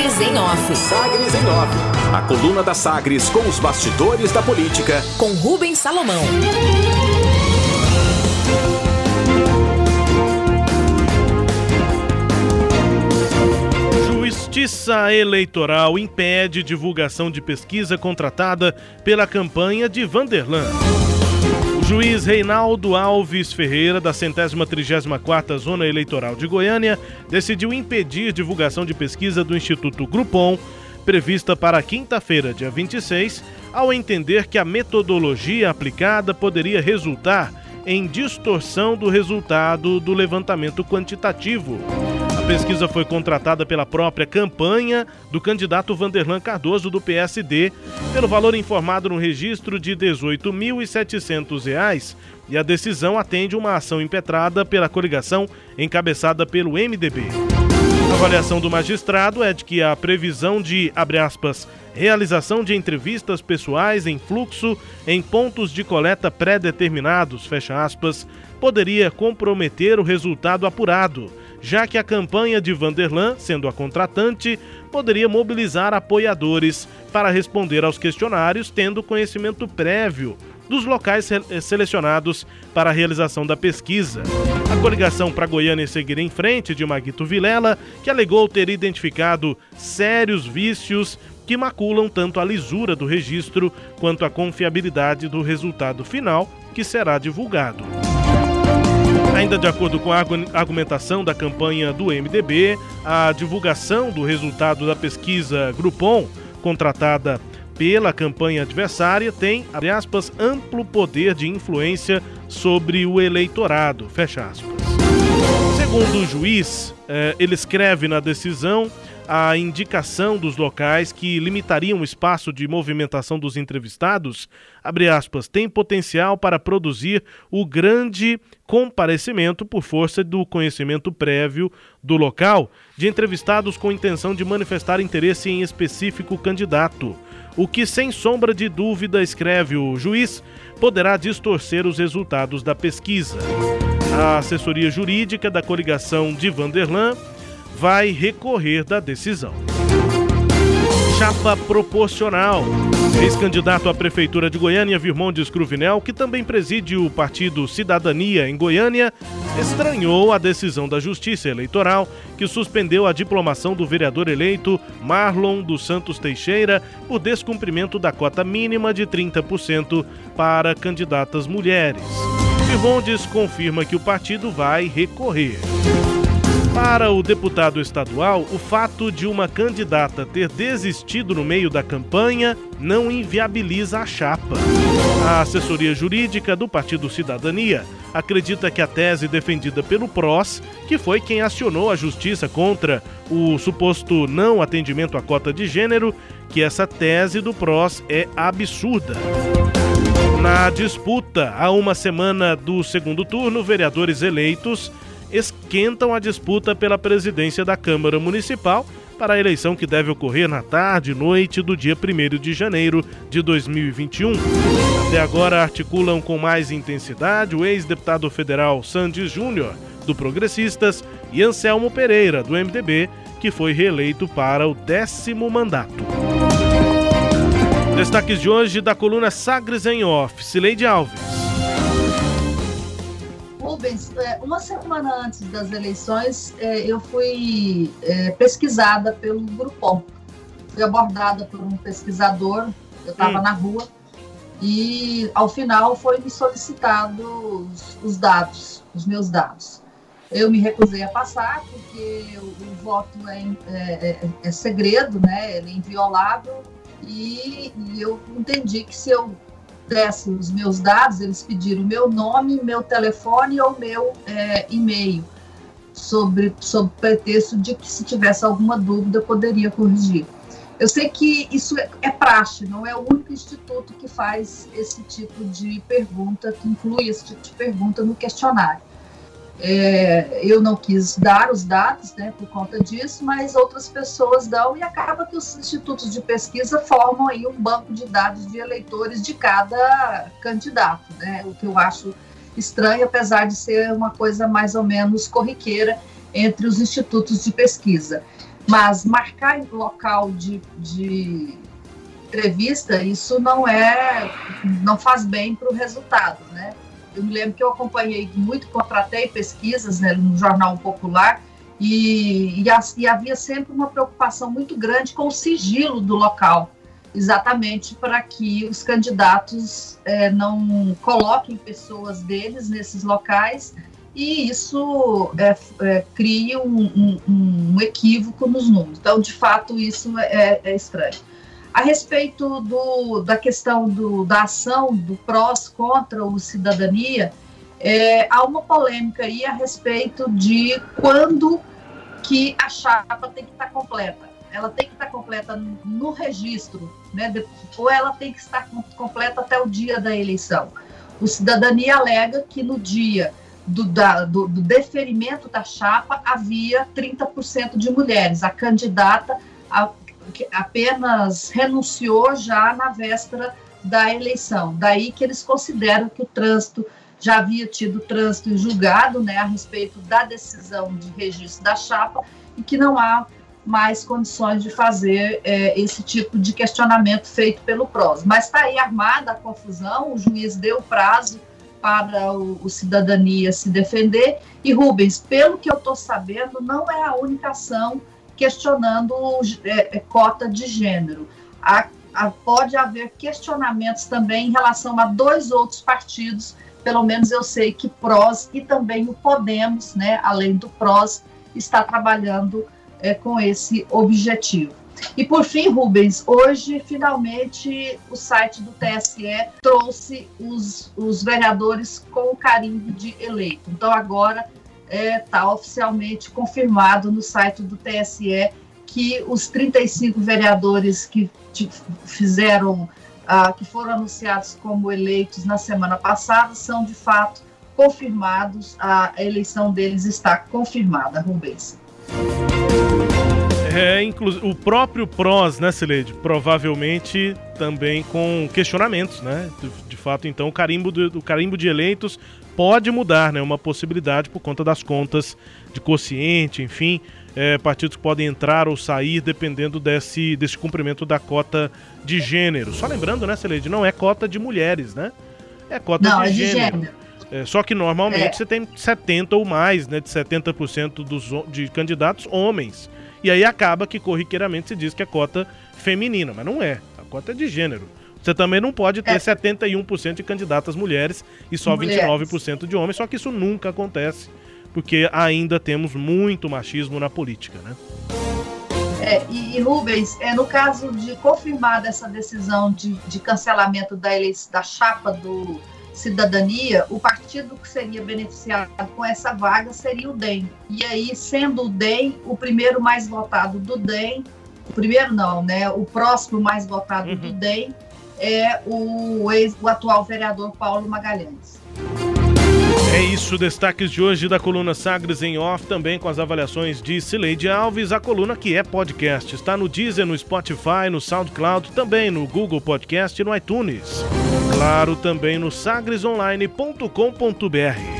Sagres em Off. Sagres em Off. A coluna da Sagres com os bastidores da política. Com Rubens Salomão. Justiça Eleitoral impede divulgação de pesquisa contratada pela campanha de Vanderlan. Juiz Reinaldo Alves Ferreira, da centésima trigésima quarta Zona Eleitoral de Goiânia, decidiu impedir divulgação de pesquisa do Instituto Grupom, prevista para quinta-feira, dia 26, ao entender que a metodologia aplicada poderia resultar em distorção do resultado do levantamento quantitativo pesquisa foi contratada pela própria campanha do candidato Vanderlan Cardoso do PSD, pelo valor informado no registro de R$ 18.700 e a decisão atende uma ação impetrada pela coligação encabeçada pelo MDB. A avaliação do magistrado é de que a previsão de, abre aspas, realização de entrevistas pessoais em fluxo em pontos de coleta pré-determinados, fecha aspas, poderia comprometer o resultado apurado já que a campanha de Vanderlan, sendo a contratante, poderia mobilizar apoiadores para responder aos questionários, tendo conhecimento prévio dos locais selecionados para a realização da pesquisa. A coligação para Goiânia seguir em frente de Maguito Vilela, que alegou ter identificado sérios vícios que maculam tanto a lisura do registro quanto a confiabilidade do resultado final que será divulgado. Ainda de acordo com a argumentação da campanha do MDB, a divulgação do resultado da pesquisa Grupom, contratada pela campanha adversária, tem, aspas, amplo poder de influência sobre o eleitorado, fecha aspas. Segundo o juiz, eh, ele escreve na decisão a indicação dos locais que limitariam o espaço de movimentação dos entrevistados, aspas, tem potencial para produzir o grande comparecimento por força do conhecimento prévio do local de entrevistados com intenção de manifestar interesse em específico candidato. O que, sem sombra de dúvida, escreve o juiz, poderá distorcer os resultados da pesquisa. A assessoria jurídica da coligação de Vanderlan vai recorrer da decisão. Chapa proporcional. Ex-candidato à Prefeitura de Goiânia, Virmondes Cruvinel, que também preside o partido Cidadania em Goiânia, estranhou a decisão da Justiça Eleitoral que suspendeu a diplomação do vereador eleito Marlon dos Santos Teixeira por descumprimento da cota mínima de 30% para candidatas mulheres. Virmondes confirma que o partido vai recorrer. Para o deputado estadual, o fato de uma candidata ter desistido no meio da campanha não inviabiliza a chapa. A assessoria jurídica do Partido Cidadania acredita que a tese defendida pelo PROS, que foi quem acionou a justiça contra o suposto não atendimento à cota de gênero, que essa tese do PROS é absurda. Na disputa, há uma semana do segundo turno, vereadores eleitos esquentam a disputa pela presidência da Câmara Municipal para a eleição que deve ocorrer na tarde e noite do dia 1 de janeiro de 2021. Até agora articulam com mais intensidade o ex-deputado federal Sandes Júnior, do Progressistas, e Anselmo Pereira, do MDB, que foi reeleito para o décimo mandato. Destaques de hoje da coluna Sagres em Off, Cileide Alves. Rubens, é, uma semana antes das eleições, é, eu fui é, pesquisada pelo Grupom. Fui abordada por um pesquisador, eu estava hum. na rua, e ao final foi me solicitado os, os, dados, os meus dados. Eu me recusei a passar, porque o, o voto é, é, é, segredo, né? ele é inviolável, e, e eu entendi que se eu desse os meus dados, eles pediram meu nome, meu telefone ou meu é, e-mail, sobre, sobre pretexto de que se tivesse alguma dúvida poderia corrigir. Eu sei que isso é, é praxe, não é o único instituto que faz esse tipo de pergunta, que inclui esse tipo de pergunta no questionário. É, eu não quis dar os dados né, por conta disso, mas outras pessoas dão e acaba que os institutos de pesquisa formam aí um banco de dados de eleitores de cada candidato, né, o que eu acho estranho, apesar de ser uma coisa mais ou menos corriqueira entre os institutos de pesquisa. Mas marcar local de, de entrevista, isso não é, não faz bem para o resultado, né? Eu me lembro que eu acompanhei muito, contratei pesquisas né, no Jornal Popular e, e, e havia sempre uma preocupação muito grande com o sigilo do local, exatamente para que os candidatos é, não coloquem pessoas deles nesses locais e isso é, é, cria um, um, um, equívoco nos números. Então, de fato, isso é, é estranho. A respeito do, da questão do, da ação do PROS contra o cidadania, é, há uma polêmica aí a respeito de quando que a chapa tem que estar completa. Ela tem que estar completa no registro, né? ou ela tem que estar completa até o dia da eleição. O cidadania alega que no dia do, da, do, do deferimento da chapa havia 30% de mulheres. A candidata apenas renunciou já na véspera da eleição. Daí que eles consideram que o trânsito já havia tido trânsito julgado né, a respeito da decisão de registro da chapa e que não há mais condições de fazer é, esse tipo de questionamento feito pelo PROS. Mas está aí armada a confusão, o juiz deu prazo para o, o cidadania se defender. E Rubens, pelo que eu estou sabendo, não é a única ação questionando é, é, cota de gênero. Há, há, pode haver questionamentos também em relação a dois outros partidos, pelo menos eu sei que PROS e também o Podemos, né, além do PROS, está trabalhando é, com esse objetivo. E por fim, Rubens, hoje finalmente o site do TSE trouxe os, os vereadores com o carimbo de eleito. Então agora está é, tá oficialmente confirmado no site do TSE que os 35 vereadores que fizeram, ah, que foram anunciados como eleitos na semana passada, são de fato confirmados, a eleição deles está confirmada, Rubens. É, o próprio PROS, né, Celede? Provavelmente também com questionamentos, né? De, de fato, então, o carimbo, do, o carimbo de eleitos pode mudar, né? Uma possibilidade por conta das contas de quociente, enfim. É, partidos podem entrar ou sair dependendo desse, desse cumprimento da cota de gênero. Só lembrando, né, Celede? Não é cota de mulheres, né? É cota não, de, é gênero. de gênero. É, só que normalmente é. você tem 70 ou mais, né? De 70% dos, de candidatos homens. E aí acaba que corriqueiramente se diz que é cota feminina, mas não é. A cota é de gênero. Você também não pode ter é. 71% de candidatas mulheres e só mulheres. 29% de homens, só que isso nunca acontece, porque ainda temos muito machismo na política, né? É, e, e, Rubens, é, no caso de confirmar essa decisão de, de cancelamento da, eleição, da chapa do Cidadania, o partido que seria beneficiado com essa vaga seria o DEM. E aí, sendo o DEM o primeiro mais votado do DEM, o primeiro não, né? O próximo mais votado uhum. do DEM é o, ex, o atual vereador Paulo Magalhães. É isso, destaques de hoje da coluna Sagres em Off, também com as avaliações de Cileide Alves, a coluna que é podcast. Está no Deezer, no Spotify, no SoundCloud, também no Google Podcast e no iTunes. Claro, também no sagresonline.com.br.